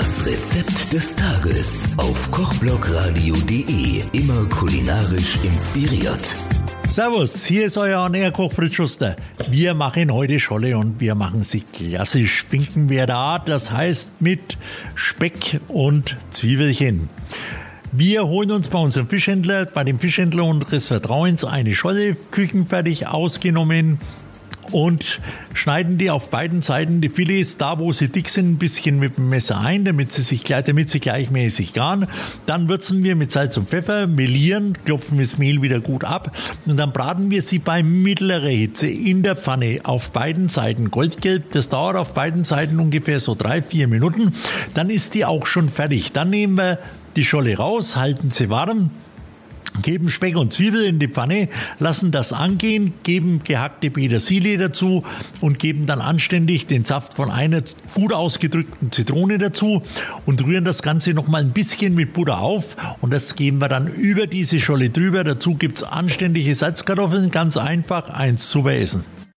Das Rezept des Tages auf kochblogradio.de. Immer kulinarisch inspiriert. Servus, hier ist euer Ernährkoch Fritz Schuster. Wir machen heute Scholle und wir machen sie klassisch. Finkenwerder Art, das heißt mit Speck und Zwiebelchen. Wir holen uns bei unserem Fischhändler, bei dem Fischhändler unseres Vertrauens, eine Scholle, küchenfertig ausgenommen, und schneiden die auf beiden Seiten die Filets da, wo sie dick sind, ein bisschen mit dem Messer ein, damit sie sich damit sie gleichmäßig garen. Dann würzen wir mit Salz und Pfeffer, melieren, klopfen das Mehl wieder gut ab und dann braten wir sie bei mittlerer Hitze in der Pfanne auf beiden Seiten goldgelb. Das dauert auf beiden Seiten ungefähr so drei, vier Minuten. Dann ist die auch schon fertig. Dann nehmen wir die Scholle raus, halten sie warm, geben Speck und Zwiebel in die Pfanne, lassen das angehen, geben gehackte Petersilie dazu und geben dann anständig den Saft von einer gut ausgedrückten Zitrone dazu und rühren das Ganze noch mal ein bisschen mit Butter auf und das geben wir dann über diese Scholle drüber. Dazu gibt's anständige Salzkartoffeln, ganz einfach, eins zu essen.